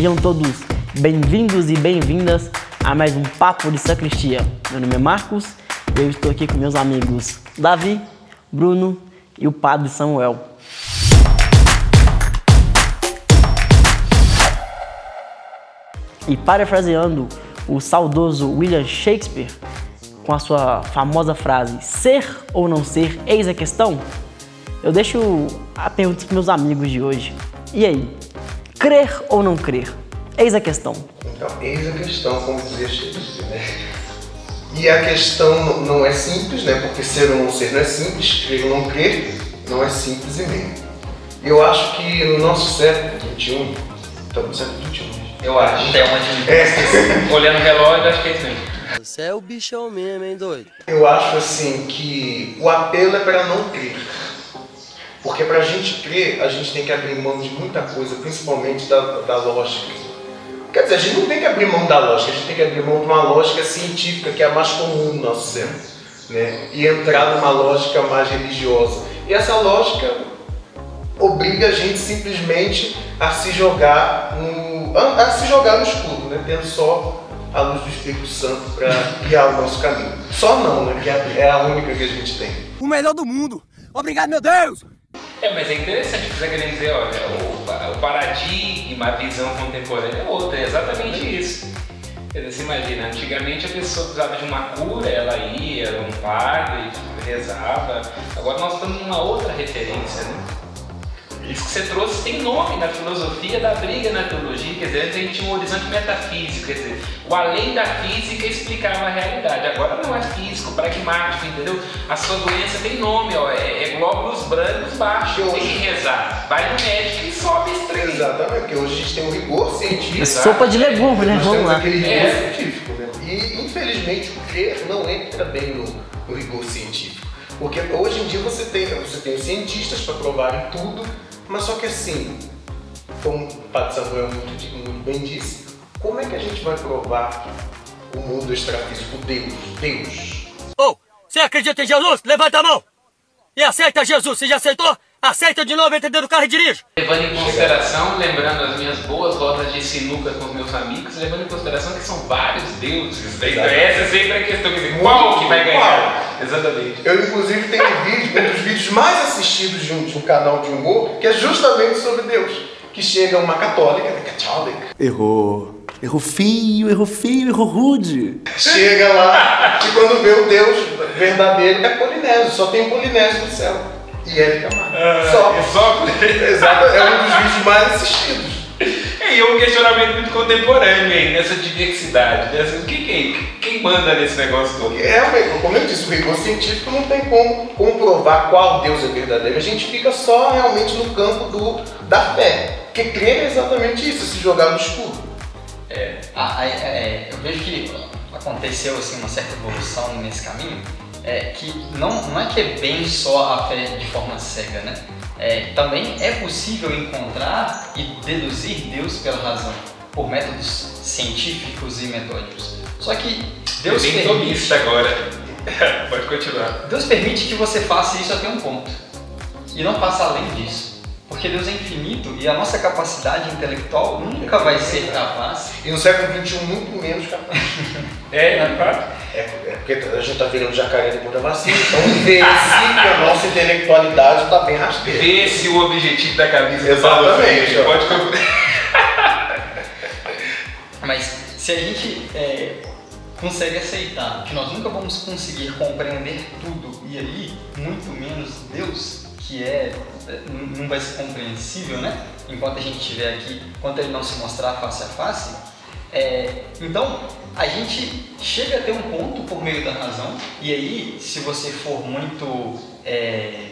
Sejam todos bem-vindos e bem-vindas a mais um Papo de Sacristia. Meu nome é Marcos e eu estou aqui com meus amigos Davi, Bruno e o Padre Samuel. E parafraseando o saudoso William Shakespeare, com a sua famosa frase ser ou não ser, eis a questão, eu deixo a pergunta para meus amigos de hoje. E aí, crer ou não crer? Eis a questão. Então, eis a questão, como dizia Shakespeare, né? E a questão não é simples, né? Porque ser ou não ser não é simples, crer ou não crer não é simples e meio. Eu acho que no nosso século XXI, estamos no século XXI, né? Eu acho. Tem uma de... É, Olhando o relógio, acho que é isso mesmo. Você é o bichão mesmo, hein, doido? eu acho assim que o apelo é para não crer. Porque para a gente crer, a gente tem que abrir mão de muita coisa, principalmente da, da lógica. Quer dizer, a gente não tem que abrir mão da lógica, a gente tem que abrir mão de uma lógica científica, que é a mais comum no nosso século. Né? E entrar numa lógica mais religiosa. E essa lógica obriga a gente simplesmente a se jogar no, a, a se jogar no escuro, né? tendo só a luz do Espírito Santo para guiar o nosso caminho. Só não, né? que é a única que a gente tem. O melhor do mundo! Obrigado, meu Deus! É, mas é interessante você está querendo dizer, olha, o, o paradigma, a visão contemporânea é outra, é exatamente isso. Quer dizer, você imagina, antigamente a pessoa precisava de uma cura, ela ia, um padre, rezava. Agora nós estamos numa outra referência, né? Isso que você trouxe tem nome na filosofia da briga na teologia, quer dizer, antes a gente tinha um horizonte metafísico, quer dizer, o além da física explicava a realidade, agora não é físico, pragmático, entendeu? A sua doença tem nome, ó, é, é glóbulos brancos baixos, tem que rezar. Vai no médico e sobe trem. Exatamente, porque hoje a gente tem um rigor científico. Sopa de legume, né? Nós Vamos lá. aquele rigor É. científico, né? E infelizmente o crer não entra bem no, no rigor científico. Porque hoje em dia você tem, você tem os cientistas para provarem tudo, mas só que assim, como o Padre Samuel muito, muito bem disse, como é que a gente vai provar o mundo extrafísico, Deus? Deus. Ô, você acredita em Jesus? Levanta a mão! E aceita Jesus! Você já aceitou? Aceita de novo, dentro do carro e dirige! Levando em consideração, lembrando as minhas boas rodas de sinuca com os meus amigos, levando em consideração que são vários deuses. Então essa é sempre a questão, qual que vai ganhar? Exatamente. Eu, inclusive, tenho um vídeo, um dos vídeos mais assistidos de um, de um canal de humor, que é justamente sobre Deus. Que chega uma católica, né, católica, Errou. Errou feio, errou feio, errou rude. chega lá e quando vê o Deus verdadeiro é Polinésio, só tem Polinésio no céu. E ele Camargo. Só. É só... Exato, é um dos vídeos mais assistidos. E um questionamento muito contemporâneo aí, nessa diversidade. Nessa... O que, que quem manda nesse negócio todo? É, o- como eu disse, o rigor científico não tem como comprovar qual Deus é verdadeiro. A gente fica só realmente no campo do, da fé. Porque crer é exatamente isso, se jogar no escuro. Ah, aí, é, eu vejo que aconteceu assim, uma certa evolução nesse caminho, é, que não, não é que é bem só a fé de forma cega, né? É, também é possível encontrar e deduzir Deus pela razão, por métodos científicos e metódicos. Só que Deus bem permite, agora. Pode continuar. Deus permite que você faça isso até um ponto, e não passa além disso. Porque Deus é infinito e a nossa capacidade intelectual nunca vai ser capaz E no século XXI, muito menos capaz. É, é fato. É, é porque a gente tá virando jacaré depois da vacina. Então vê-se que a nossa intelectualidade está bem rasteira. Vê se o objetivo da camisa Exatamente. Freire pode Mas se a gente é, consegue aceitar que nós nunca vamos conseguir compreender tudo e aí muito menos Deus, que é é, não vai ser compreensível, né? Enquanto a gente estiver aqui, enquanto ele não se mostrar face a face, é, então a gente chega a ter um ponto por meio da razão e aí se você for muito é,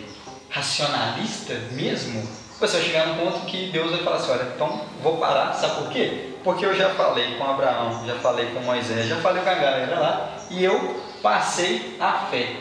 racionalista mesmo, você vai chegar num ponto que Deus vai falar assim, olha, então vou parar, sabe por quê? Porque eu já falei com Abraão, já falei com Moisés, já falei com a galera lá, e eu passei a fé.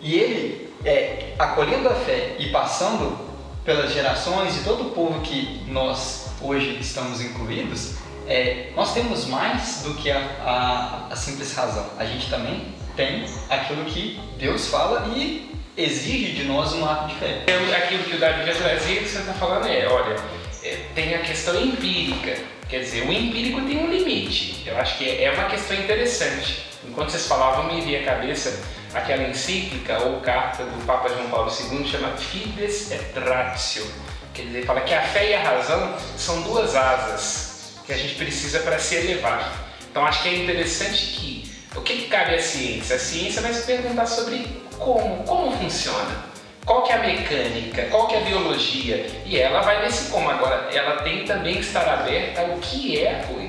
E ele, é, acolhendo a fé e passando pelas gerações e todo o povo que nós hoje estamos incluídos, é, nós temos mais do que a, a, a simples razão. A gente também tem aquilo que Deus fala e exige de nós um ato de fé. Aquilo que o Davi já trazia, que você está falando é, olha, é, tem a questão empírica, Quer dizer, o empírico tem um limite. Eu acho que é uma questão interessante. Enquanto vocês falavam, me veio à cabeça aquela encíclica ou carta do Papa João Paulo II chamada Fides et Ratio. Quer dizer, fala que a fé e a razão são duas asas que a gente precisa para se elevar. Então acho que é interessante que o que, que cabe à ciência? A ciência vai se perguntar sobre como, como funciona. Qual que é a mecânica? Qual que é a biologia? E ela vai nesse como. Agora, ela tem também que estar aberta ao que é a coisa.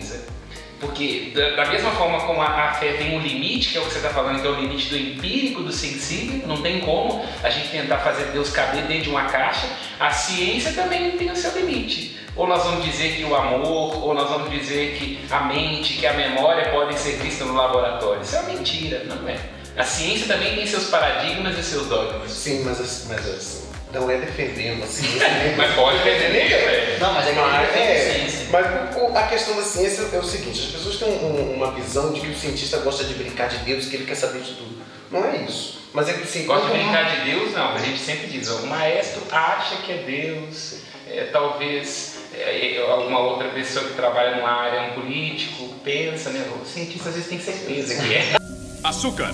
Porque da, da mesma forma como a, a, fé tem um limite, que é o que você está falando, que é o limite do empírico, do sensível, não tem como a gente tentar fazer Deus caber dentro de uma caixa, a ciência também tem o seu limite. Ou nós vamos dizer que o amor, ou nós vamos dizer que a mente, que a memória podem ser vistas no laboratório. Isso é uma mentira, não é? A ciência também tem seus paradigmas e seus dogmas. Sim, mas, mas assim, não é defendendo a ciência. mas pode defender, é. Não, mas é que mas, é, ciência. Mas a questão da ciência é o seguinte, as pessoas têm um, uma visão de que o cientista gosta de brincar de Deus, que ele quer saber de tudo. Não é isso. Mas é que assim, Gosta de brincar de Deus? Não, a gente sempre diz, o maestro acha que é Deus, é, talvez é, alguma outra pessoa que trabalha numa área, um político, pensa, né? O cientista às vezes tem certeza que é açúcar,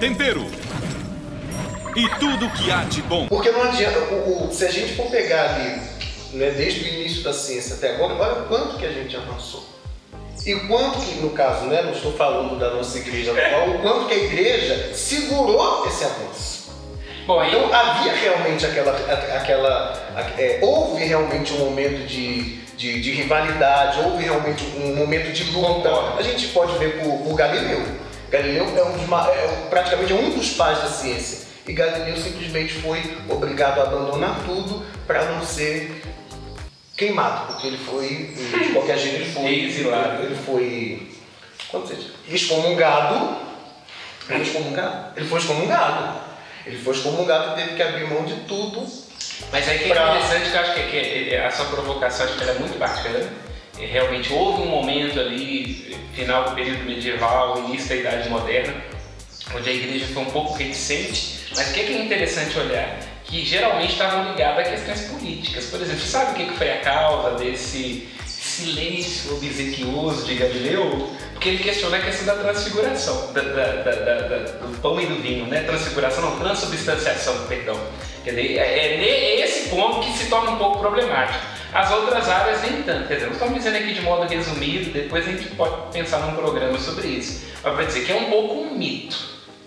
tempero e tudo que há de bom. Porque não adianta, o, o, se a gente for pegar ali, né, desde o início da ciência até agora, olha quanto que a gente avançou. E quanto que, no caso, né, não estou falando da nossa igreja atual, o quanto que a igreja segurou esse avanço. Bom, então havia realmente aquela. aquela é, houve realmente um momento de, de, de, rivalidade, houve realmente um momento de luta. A gente pode ver por, por Galileu. Galileu é, um dos, é praticamente um dos pais da ciência. E Galileu simplesmente foi obrigado a abandonar tudo para não ser queimado, porque ele foi, de qualquer jeito, ele foi exilado, ele foi como você diz, excomungado. Ele foi excomungado? Ele foi excomungado. Ele foi excomungado e teve que abrir mão de tudo. Mas aí que é pra... interessante que eu acho que, que a sua provocação acho que era muito bacana realmente houve um momento ali, final do período medieval, início da Idade Moderna, onde a igreja foi um pouco reticente, mas o que é interessante olhar? Que geralmente estavam ligadas a questões políticas. Por exemplo, sabe o que foi a causa desse silêncio obsequioso de Galileu? Porque ele questiona a questão da transfiguração, da, da, da, do pão e do vinho, né? Transfiguração, não, transubstanciação, perdão. Dizer, é, é esse ponto que se torna um pouco problemático. As outras áreas nem tanto. Quer dizer, nós estamos dizendo aqui de modo resumido, depois a gente pode pensar num programa sobre isso. Mas para dizer que é um pouco um mito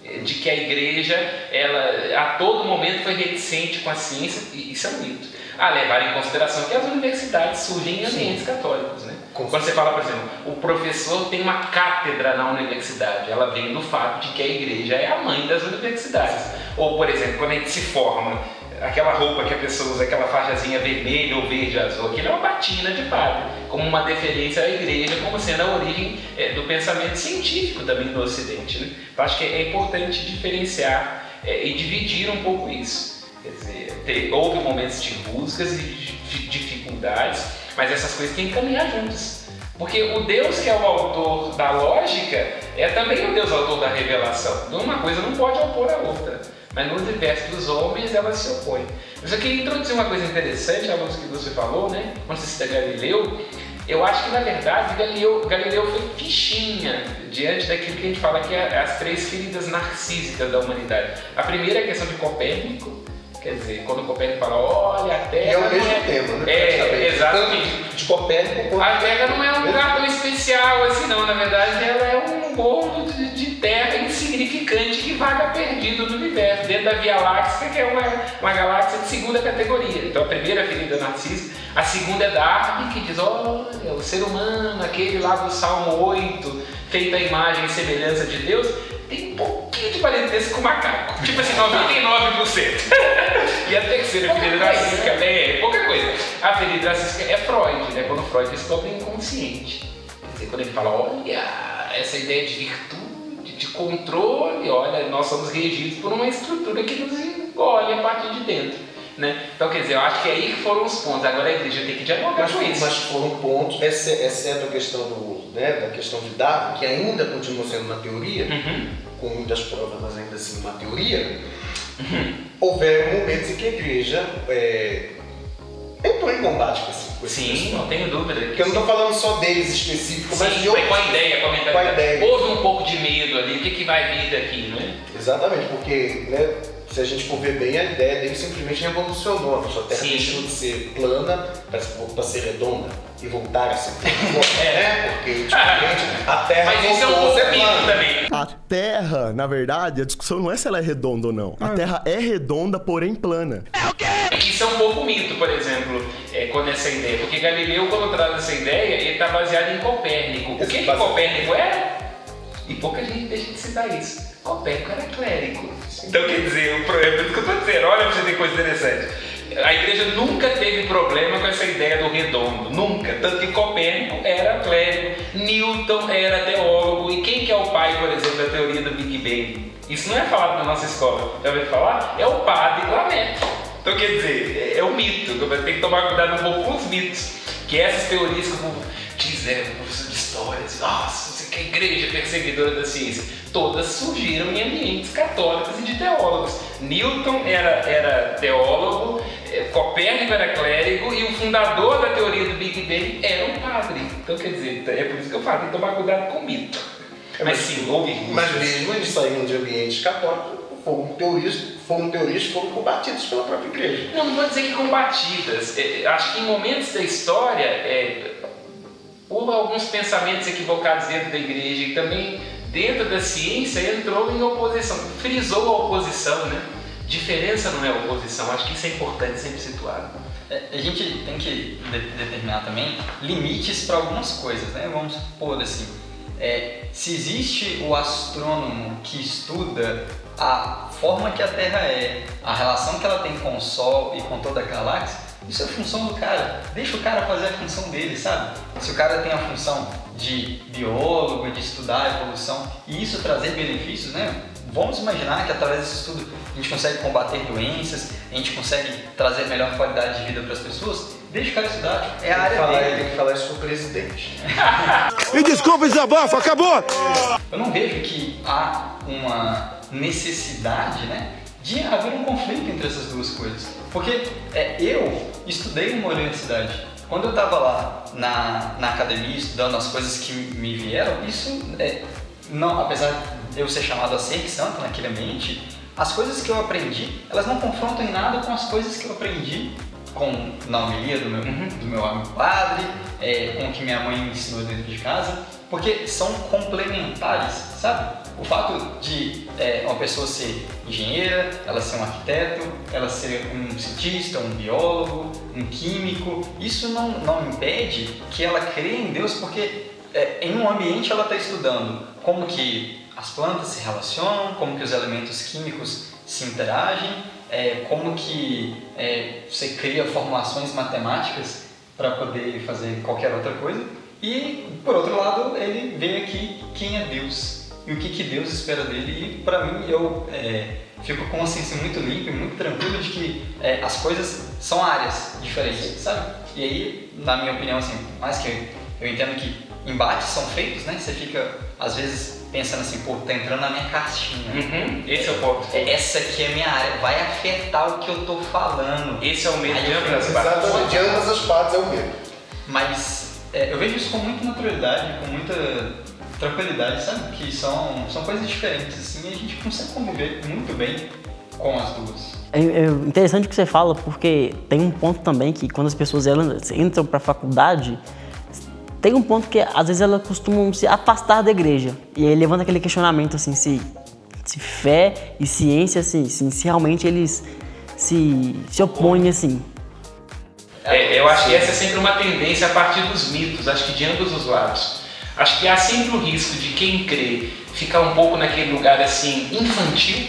eh, de que a igreja ela a todo momento foi reticente com a ciência, e isso é um mito. A levar em consideração que as universidades surgem em ambientes Sim. católicos. Né? Quando você fala, por exemplo, o professor tem uma cátedra na universidade, ela vem do fato de que a igreja é a mãe das universidades. Ou, por exemplo, quando a gente se forma aquela roupa que a pessoa usa, aquela faixazinha vermelha ou verde azul, aquilo é uma batina de padre, como uma deferência à igreja, como sendo a origem é, do pensamento científico também do Ocidente. Né? Então acho que é importante diferenciar é, e dividir um pouco isso. Quer dizer, ter, houve momentos de buscas e de dificuldades, mas essas coisas têm que caminhar juntas. Porque o Deus que é o autor da lógica é também o Deus autor da revelação. Uma coisa não pode opor a outra. Mas no universo dos homens ela se opõe. Mas eu queria introduzir uma coisa interessante, a que você falou, né? Quando você cita Galileu, eu acho que na verdade Galileu, Galileu foi fichinha diante daquilo que a gente fala que é as três feridas narcísicas da humanidade. A primeira é a questão de Copérnico, Quer dizer, quando Copérnico fala, olha, a Terra. É o mesmo é... tema, né? É, exatamente. De Copérnico. A Terra não é um lugar tão especial assim, não. Na verdade, ela é um bolo de, de terra insignificante que vaga perdido no universo, dentro da Via Láctea, que é uma, uma galáxia de segunda categoria. Então, a primeira ferida narcisa, a segunda é Darwin, que diz: olha, o ser humano, aquele lá do Salmo 8, feito a imagem e semelhança de Deus tem um pouquinho de parentesco com o macaco. Tipo assim, 99%. e a terceira ferida narcísica é pouca coisa. A ferida narcísica é Freud, né? Quando Freud descobre o inconsciente. Quer dizer, quando ele fala, olha, essa ideia de virtude, de controle, olha, nós somos regidos por uma estrutura que nos engole a partir de dentro. Né? Então, quer dizer, eu acho que é aí que foram os pontos. Agora a igreja tem que dialogar mas, com isso. Mas foram pontos, exceto a questão, do, né, da questão de Darwin, que ainda continua sendo uma teoria, uhum. com muitas provas, mas ainda assim uma teoria, uhum. houveram momentos em que a igreja é, entrou em combate com esse, com esse Sim, pessoal. não tenho dúvida. Porque eu não tô falando só deles específico, mas Sim, de mas outros. com a ideia, com a mentalidade. Com a ideia. Houve um pouco de medo ali, o que, que vai vir daqui, não é? Exatamente, porque né, se a gente for ver bem, a ideia dele simplesmente revolucionou. A sua Terra Sim. deixou de ser plana para ser redonda e voltar a ser é, porque ultimamente a Terra Mas isso é um plana. também. A Terra, na verdade, a discussão não é se ela é redonda ou não. A Terra é redonda, porém plana. Isso é um pouco mito, por exemplo, é, quando essa ideia. Porque Galileu, quando traz essa ideia, ele está baseado em Copérnico. O que, que. Copérnico era? E pouca gente deixa de citar isso. Copérnico era clérigo. Então, quer dizer, o problema, é isso que eu estou dizendo, olha pra você ter coisa interessante. A igreja nunca teve problema com essa ideia do redondo, nunca. Tanto que Copérnico era clérigo, Newton era teólogo, e quem que é o pai, por exemplo, da teoria do Big Bang? Isso não é falado na nossa escola. Já ouviu falar? É o padre Lamé. Então, quer dizer, é, é o mito. Tem que tomar cuidado um pouco com os mitos. Que essas teorias que o povo diz, o professor de história, assim, nossa, a igreja é perseguidora da ciência. Todas surgiram em ambientes católicos e de teólogos. Newton era, era teólogo, eh, Copérnico era clérigo e o fundador da teoria do Big Bang era um padre. Então, quer dizer, é por isso que eu falo, tem que tomar cuidado com o mito. Mas sim, houve Mas mesmo eles saíram de ambientes católicos, foram teorias, foram teorias que foram combatidas pela própria igreja. Não, não vou dizer que combatidas. É, é, acho que em momentos da história é, houve alguns pensamentos equivocados dentro da igreja e também dentro da ciência entrou em oposição, frisou a oposição, né? Diferença não é oposição, acho que isso é importante sempre situado. É, A gente tem que de- determinar também limites para algumas coisas, né? Vamos supor assim, é, se existe o astrônomo que estuda a forma que a Terra é, a relação que ela tem com o Sol e com toda a galáxia, isso é função do cara. Deixa o cara fazer a função dele, sabe? Se o cara tem a função de biólogo, de estudar a evolução e isso trazer benefícios, né? Vamos imaginar que através desse estudo a gente consegue combater doenças, a gente consegue trazer melhor qualidade de vida para as pessoas. Deixa o cara estudar, tipo, é a Tem que área falar, dele. tem que falar isso pro presidente. Me desculpe, desabafo, acabou! Eu não vejo que há uma necessidade, né, de haver um conflito entre essas duas coisas. Porque é, eu estudei numa universidade. Quando eu estava lá na, na academia estudando as coisas que me vieram, isso é, não, apesar de eu ser chamado a ser santo naquele ambiente, as coisas que eu aprendi, elas não confrontam em nada com as coisas que eu aprendi com, na homilia do meu, do meu amigo padre, é, com o que minha mãe me ensinou dentro de casa, porque são complementares, sabe? O fato de é, uma pessoa ser engenheira, ela ser um arquiteto, ela ser um cientista, um biólogo, um químico, isso não, não impede que ela creia em Deus, porque é, em um ambiente ela está estudando como que as plantas se relacionam, como que os elementos químicos se interagem, é, como que é, você cria formulações matemáticas para poder fazer qualquer outra coisa. E, por outro lado, ele vê aqui quem é Deus e o que, que Deus espera dele. E, para mim, eu é, fico com a consciência muito limpa e muito tranquilo de que é, as coisas são áreas diferentes, sabe? E aí, na minha opinião, assim, mais que eu, eu entendo que embates são feitos, né? Você fica, às vezes, pensando assim, pô, tá entrando na minha caixinha. Uhum, esse é o ponto. É, Essa aqui é a minha área, vai afetar o que eu tô falando. Esse é o medo de ambas as partes. Exatamente, de ambas as partes é o mesmo. Mas é, eu vejo isso com muita naturalidade, com muita tranquilidade, sabe? Que são, são coisas diferentes, assim, e a gente consegue conviver muito bem com as duas. É, é interessante o que você fala, porque tem um ponto também que quando as pessoas elas entram para a faculdade, tem um ponto que às vezes elas costumam se afastar da igreja. E aí levanta aquele questionamento assim, se, se fé e ciência, assim, se, se realmente eles se, se opõem assim. É, eu acho que essa é sempre uma tendência a partir dos mitos, acho que de ambos os lados. Acho que há sempre o risco de quem crê ficar um pouco naquele lugar assim infantil,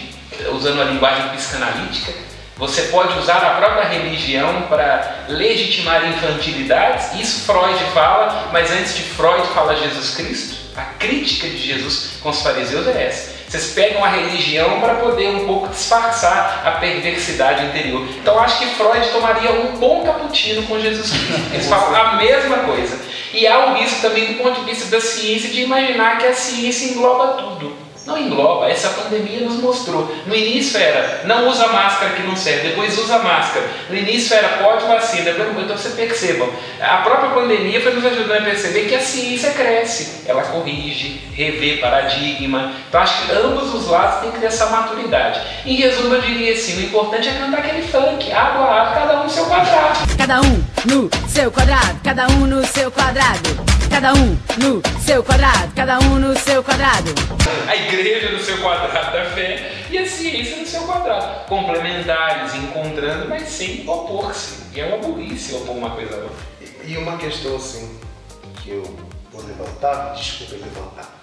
usando a linguagem psicanalítica. Você pode usar a própria religião para legitimar infantilidades, isso Freud fala, mas antes de Freud fala Jesus Cristo. A crítica de Jesus com os fariseus é essa. Vocês pegam a religião para poder um pouco disfarçar a perversidade interior. Então acho que Freud tomaria um bom cappuccino com Jesus Cristo. Eles falam a mesma coisa. E há um risco também do ponto de vista da ciência de imaginar que a ciência engloba tudo. Não engloba, essa pandemia nos mostrou. No início era, não usa máscara que não serve, depois usa máscara. No início era, pode vacina, então você percebam. A própria pandemia foi nos ajudando a perceber que a ciência cresce, ela corrige, revê paradigma. Então acho que ambos os lados têm que ter essa maturidade. Em resumo, eu diria assim, o importante é cantar aquele funk, água água, cada um no seu quadrado. Cada um no seu quadrado, cada um no seu quadrado. Cada um no seu quadrado, cada um no seu quadrado. A igreja no seu quadrado da fé e a ciência no seu quadrado. Complementares, encontrando, mas sem opor-se. E é uma burrice opor uma coisa a outra. E uma questão assim, que eu vou levantar, desculpa levantar,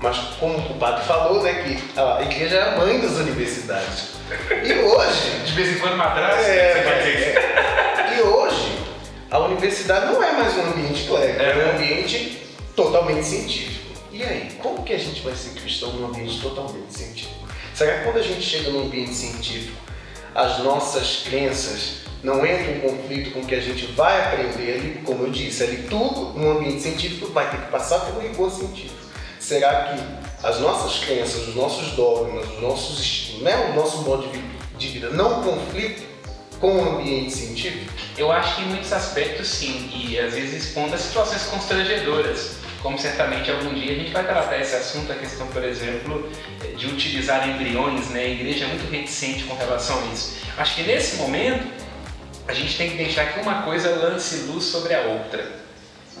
mas como o padre falou, né, que a igreja é a mãe das universidades. E hoje. De vez em quando madrasta, É, você quer dizer isso? é. A universidade não é mais um ambiente clérigo, é, um ambiente totalmente científico. E aí, como que a gente vai ser cristão num ambiente totalmente científico? Será que quando a gente chega num ambiente científico, as nossas crenças não entram em conflito com o que a gente vai aprender ali? Como eu disse, ali tudo no ambiente científico vai ter que passar pelo rigor científico. Será que as nossas crenças, os nossos dogmas, os nossos, né, o nosso modo de vida não conflitam com o ambiente científico? Eu acho que em muitos aspectos sim, e às vezes expondo a situações constrangedoras, como certamente algum dia a gente vai tratar esse assunto, a questão, por exemplo, de utilizar embriões, né? A igreja é muito reticente com relação a isso. Acho que nesse momento a gente tem que deixar que uma coisa lance luz sobre a outra.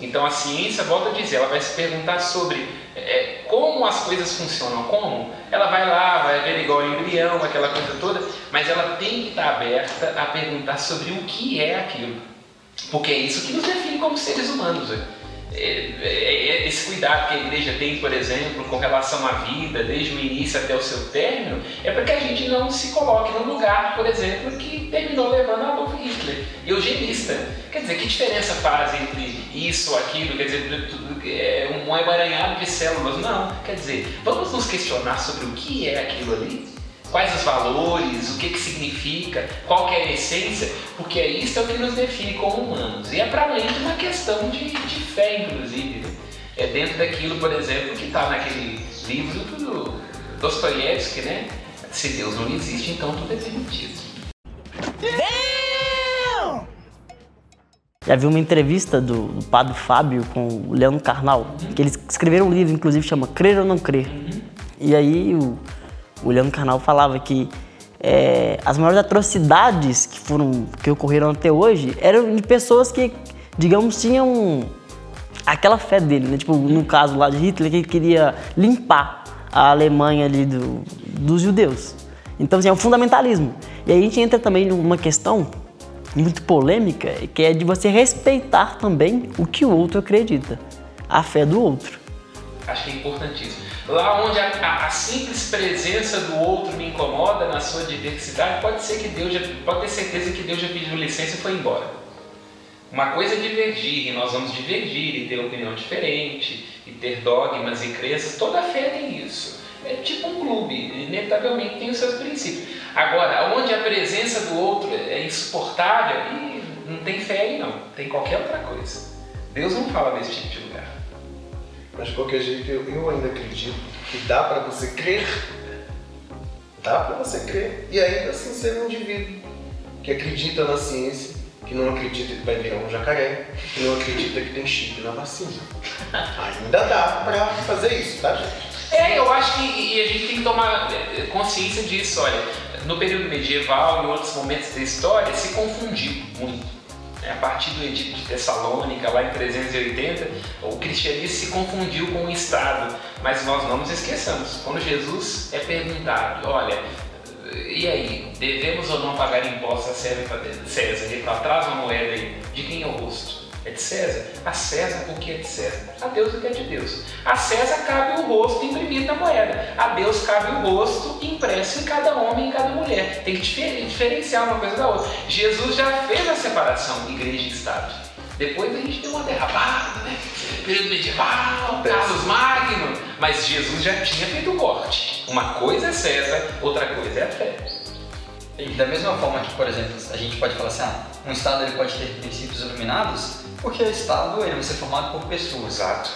Então a ciência, volta a dizer, ela vai se perguntar sobre é, como as coisas funcionam, como? Ela vai lá, vai ver o embrião, aquela coisa toda, mas ela tem que estar aberta a perguntar sobre o que é aquilo. Porque é isso que nos define como seres humanos. né? É, é- esse cuidado que a igreja tem, por exemplo, com relação à vida, desde o início até o seu término, é para que a gente não se coloque num lugar, por exemplo, que terminou levando Adolf Hitler, eugenista. Quer dizer, que diferença faz entre isso, aquilo, quer dizer, é um emaranhado de células? Não, quer dizer, vamos nos questionar sobre o que é aquilo ali? Quais os valores, o que, que significa, qual que é a essência, porque isso é o que nos define como humanos. E é para além de uma questão de, de fé, inclusive. né? É dentro daquilo, por exemplo, que está naquele livro do Dostoiévski, né? Se Deus não existe, então tudo é permitido. Já vi uma entrevista do, do padre Fábio com o Leandro Carnal, que eles escreveram um livro, inclusive, chama Crer ou Não Crer. E aí o, o Carnal falava que é, as maiores atrocidades que foram que ocorreram até hoje eram de pessoas que, digamos, tinham aquela fé dele, né? Tipo, no caso lá de Hitler, que ele queria limpar a Alemanha ali do, dos judeus. Então, assim, é um fundamentalismo. E aí a gente entra também numa questão muito polêmica, que é de você respeitar também o que o outro acredita, a fé do outro. Acho que é importantíssimo. Lá onde a, a- a simples presença do outro me incomoda na sua diversidade, pode ser que Deus já, pode ter certeza que Deus já pediu licença e foi embora. Uma coisa é divergir, e nós vamos divergir e ter opinião diferente, e ter dogmas e crenças, toda fé tem isso. É tipo um clube, inevitavelmente tem os seus princípios. Agora, onde a presença do outro é insuportável, e não tem fé aí não, tem qualquer outra coisa. Deus não fala nesse tipo de. Mas de qualquer jeito, eu, eu ainda acredito que dá para você crer. Dá para você crer. E ainda assim ser um indivíduo que acredita na ciência, que não acredita que vai virar um jacaré, que não acredita que tem chip na vacina. Ainda dá para fazer isso, tá, gente? É, eu acho que e a gente tem que tomar eh, consciência disso. Olha, no período medieval e em outros momentos da história se confundiu muito. Né? A partir do Edito de Tessalônica, lá em 380, o cristianismo se confundiu com o Estado. Mas nós não nos esqueçamos. Quando Jesus é perguntado, olha, e aí, devemos ou não pagar impostos a César? Ele traz uma moeda aí. De quem é o rosto? É de César? A César o que é de César? A Deus o que é de Deus. A César cabe o rosto imprimido na moeda. A Deus cabe o rosto impresso em cada homem e cada mulher. Tem que difer- diferenciar uma coisa da outra. Jesus já fez a separação igreja e Estado. Depois a gente deu uma derrapada, né? Período medieval, Carlos Magno. Mas Jesus já tinha feito o corte. Uma coisa é César, outra coisa é a fé. E da mesma forma que, por exemplo, a gente pode falar assim, ah, um Estado ele pode ter princípios iluminados, porque o Estado ele vai ser formado por pessoas. Exato.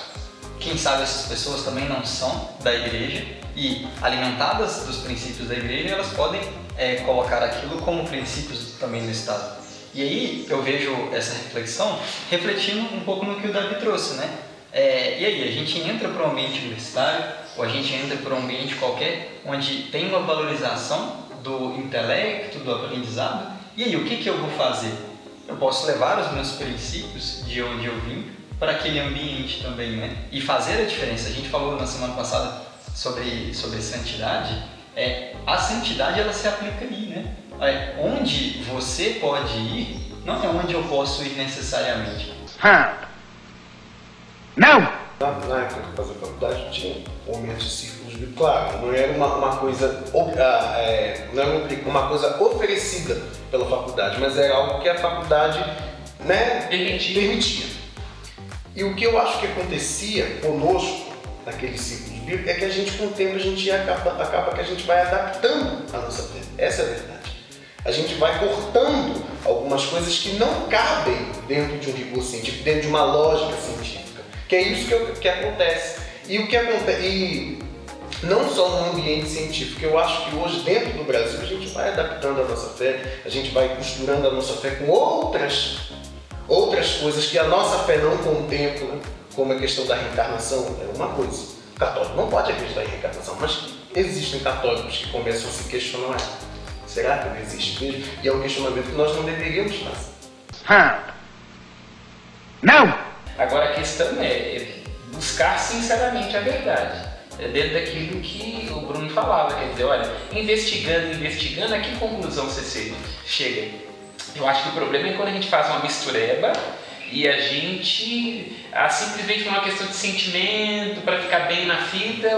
quem sabe essas pessoas também não são da igreja e alimentadas dos princípios da igreja, elas podem é, colocar aquilo como princípios também do Estado. E aí eu vejo essa reflexão refletindo um pouco no que o Davi trouxe, né? É, e aí, a gente entra para um ambiente universitário, ou a gente entra para um ambiente qualquer, onde tem uma valorização do intelecto, do aprendizado, e aí, o que, que eu vou fazer? Eu posso levar os meus princípios de onde eu vim para aquele ambiente também, né? E fazer a diferença. A gente falou na semana passada sobre, sobre santidade, é, a santidade ela se aplica ali, né? É, onde você pode ir, não é onde eu posso ir necessariamente. Não! Na, na época que eu fazia faculdade, tinha momentos de círculos de claro, não era uma, uma coisa ah, é, não era uma coisa oferecida pela faculdade, mas era algo que a faculdade né, Permitia. permitia. E o que eu acho que acontecia conosco naqueles ciclos bíblicos é que a gente, com o tempo, a gente acaba, acaba que a gente vai adaptando a nossa fé. Essa é a verdade. A gente vai cortando algumas coisas que não cabem dentro de um rigor científico, dentro de uma lógica científica. Que é isso que, eu- que acontece. E o que acontece. E não só no ambiente científico, eu acho que hoje, dentro do Brasil, a gente vai adaptando a nossa fé, a gente vai costurando a nossa fé com outras, outras coisas que a nossa fé não contempla, como a questão da reencarnação, é uma coisa. O católico não pode acreditar em reencarnação, mas existem católicos que começam a se questionar. Será que não existe mesmo? E é um questionamento que nós não deveríamos fazer. Agora a questão é buscar sinceramente a verdade. É dentro daquilo que o Bruno falava, quer dizer, olha, investigando, investigando, a que conclusão você chega? Eu acho que o problema é quando a gente faz uma mistureba e a gente, ah, simplesmente por uma questão de sentimento, para ficar bem na fita,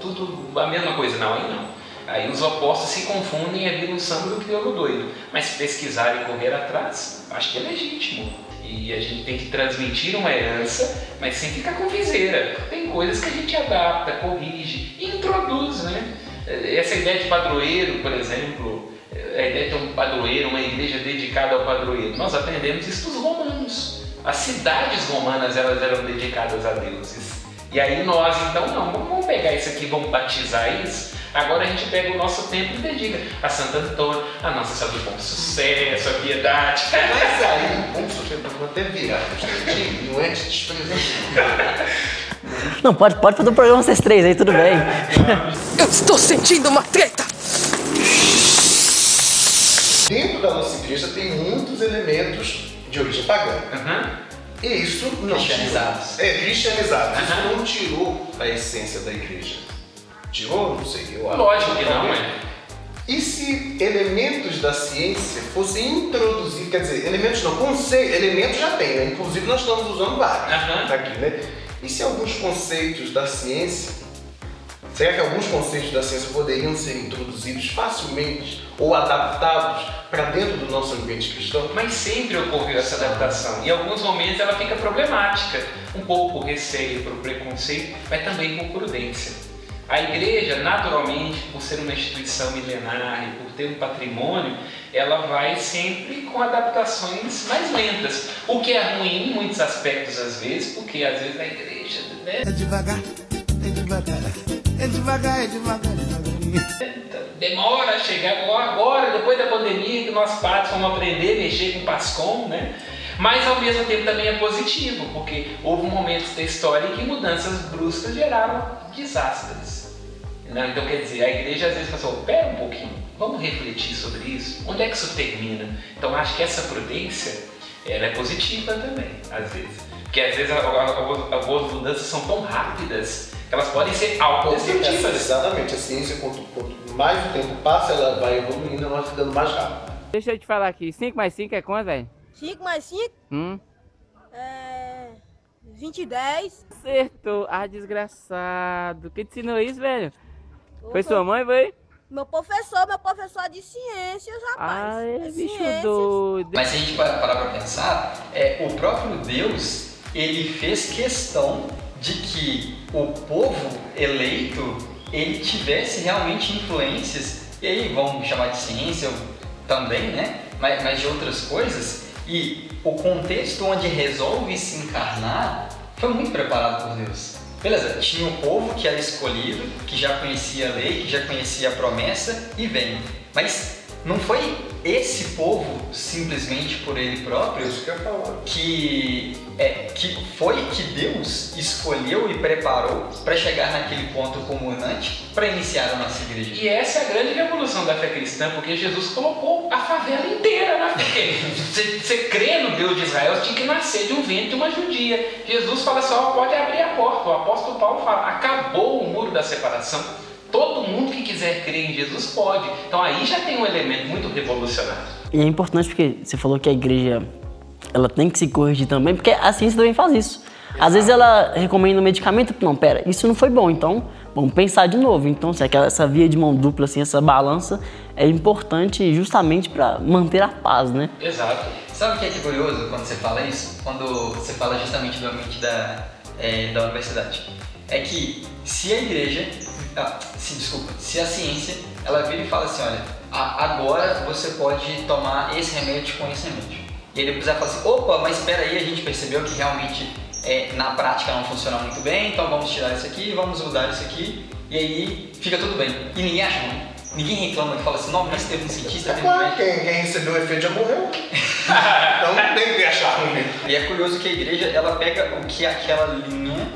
tudo a mesma coisa. Não, aí não. Aí os opostos se confundem e é vira um samba do crioulo doido. Mas pesquisar e correr atrás, acho que é legítimo. E a gente tem que transmitir uma herança, mas sem ficar com viseira. Tem coisas que a gente adapta, corrige introduz, né? Essa ideia de padroeiro, por exemplo, a ideia de um padroeiro, uma igreja dedicada ao padroeiro. Nós aprendemos isso dos romanos. As cidades romanas elas eram dedicadas a deuses. E aí nós, então, não, vamos pegar isso aqui, vamos batizar isso. Agora a gente pega o nosso templo e dedica a Santo Antônio, a Nossa Senhora do Bom Sucesso, a Piedade. Mas aí, vamos sofrer para até virar não é te desprezando. Não, pode, pode fazer um programa vocês três aí, tudo bem. Eu estou sentindo uma treta! Dentro da nossa igreja tem muitos elementos de origem pagã. E isso não Cristianizados. É, cristianizados. Isso não tirou a essência da igreja. Tirou? Não sei. Eu. Lógico que não, é. E se elementos da ciência fossem introduzidos, quer dizer, elementos não, conceitos, elementos já tem, né? Inclusive nós estamos usando vários Aham. aqui, né? E se alguns conceitos da ciência, será que alguns conceitos da ciência poderiam ser introduzidos facilmente ou adaptados para dentro do nosso ambiente cristão? Mas sempre ocorreu essa adaptação. Em alguns momentos ela fica problemática, um pouco por receio, por preconceito, mas também por prudência. A igreja, naturalmente, por ser uma instituição milenar e por ter um patrimônio, ela vai sempre com adaptações mais lentas. O que é ruim em muitos aspectos às vezes, porque às vezes a igreja né, É devagar, é devagar, é devagar, é devagar, devagarinho. demora a chegar agora, depois da pandemia, que nós padres vamos aprender a mexer com o PASCOM, né? Mas ao mesmo tempo também é positivo, porque houve momentos da história em que mudanças bruscas geraram desastres. Né? Então quer dizer, a igreja às vezes pensou, pera um pouquinho, vamos refletir sobre isso, onde é que isso termina? Então acho que essa prudência ela é positiva também, às vezes. Porque às vezes algumas mudanças são tão rápidas que elas podem ser autodestrutivas. Exatamente, a ciência, quanto, quanto mais o tempo passa, ela vai evoluindo, ela vai ficando mais rápida. Deixa eu te falar aqui, 5 mais 5 é quanto, velho? 5 mais 5 Hum? é. 20 e 10. Acertou. Ah, desgraçado. Quem te ensinou isso, velho? Foi Opa. sua mãe, foi? Meu professor, meu professor de ciências, rapaz. Ah, é É bicho ciências. doido. Mas se a gente pa- parar para pensar, é, o próprio Deus, ele fez questão de que o povo eleito, ele tivesse realmente influências, e aí vamos chamar de ciência também, né? Mas, mas de outras coisas, e o contexto onde resolve se encarnar foi muito preparado por Deus. Beleza, tinha o povo que era escolhido, que já conhecia a lei, que já conhecia a promessa e vem. Mas não foi esse povo, simplesmente por ele próprio, Isso que é, que foi que Deus escolheu e preparou para chegar naquele ponto culminante para iniciar a nossa igreja. E essa é a grande revolução da fé cristã, porque Jesus colocou a favela inteira na fé. Você, você crê no Deus de Israel, você tinha que nascer de um vento de uma judia. Jesus fala assim, ó, pode abrir a porta. O apóstolo Paulo fala, acabou o muro da separação. Todo mundo que quiser crer em Jesus pode. Então aí já tem um elemento muito revolucionário. E é importante porque você falou que a igreja ela tem que se corrigir também, porque a ciência também faz isso. Às vezes ela recomenda um medicamento, não, pera, isso não foi bom, então vamos pensar de novo. Então, se aquela, essa via de mão dupla, assim, essa balança é importante justamente para manter a paz, né? Exato. Sabe o que é que curioso quando você fala isso? Quando você fala justamente do ambiente da, é, da universidade. É que se a igreja, se, desculpa, se a ciência, ela vira e fala assim, olha, agora você pode tomar esse remédio com esse remédio. E aí depois ela fala assim, opa, mas espera aí, a gente percebeu que realmente é, na prática não funciona muito bem, então vamos tirar isso aqui, vamos mudar isso aqui, e aí fica tudo bem. E ninguém acha ruim. Ninguém reclama e fala assim, não, mas teve um cientista, teve um quem, quem recebeu o efeito já morreu. então não tem que achar ruim. E é curioso que a igreja ela pega o que aquela linha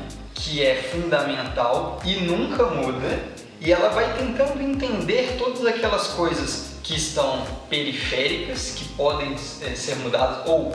que é fundamental e nunca muda e ela vai tentando entender todas aquelas coisas que estão periféricas, que podem eh, ser mudadas ou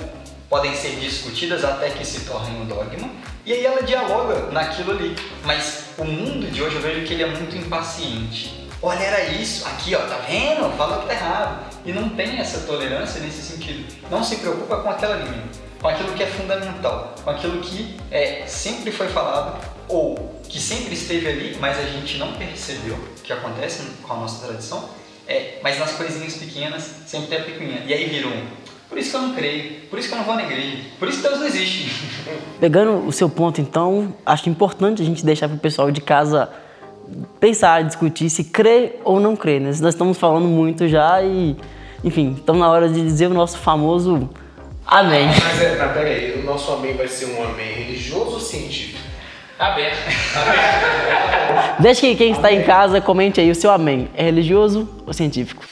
podem ser discutidas até que se tornem um dogma. E aí ela dialoga naquilo ali. Mas o mundo de hoje eu vejo que ele é muito impaciente. Olha, era isso, aqui ó, tá vendo? Fala que tá errado. E não tem essa tolerância nesse sentido. Não se preocupa com aquela linha, com aquilo que é fundamental, com aquilo que é, sempre foi falado ou que sempre esteve ali, mas a gente não percebeu que acontece com a nossa tradição. É, mas nas coisinhas pequenas sempre tem a picuinha. E aí virou um. Por isso que eu não creio, por isso que eu não vou na igreja, por isso que Deus não existe. Pegando o seu ponto, então, acho importante a gente deixar para o pessoal de casa pensar, discutir se crê ou não crê, né? Nós estamos falando muito já e, enfim, estamos na hora de dizer o nosso famoso amém. Mas é, mas peraí, o nosso amém vai ser um amém religioso ou científico? Aberto. Deixa que quem está em casa comente aí o seu amém. É religioso ou científico?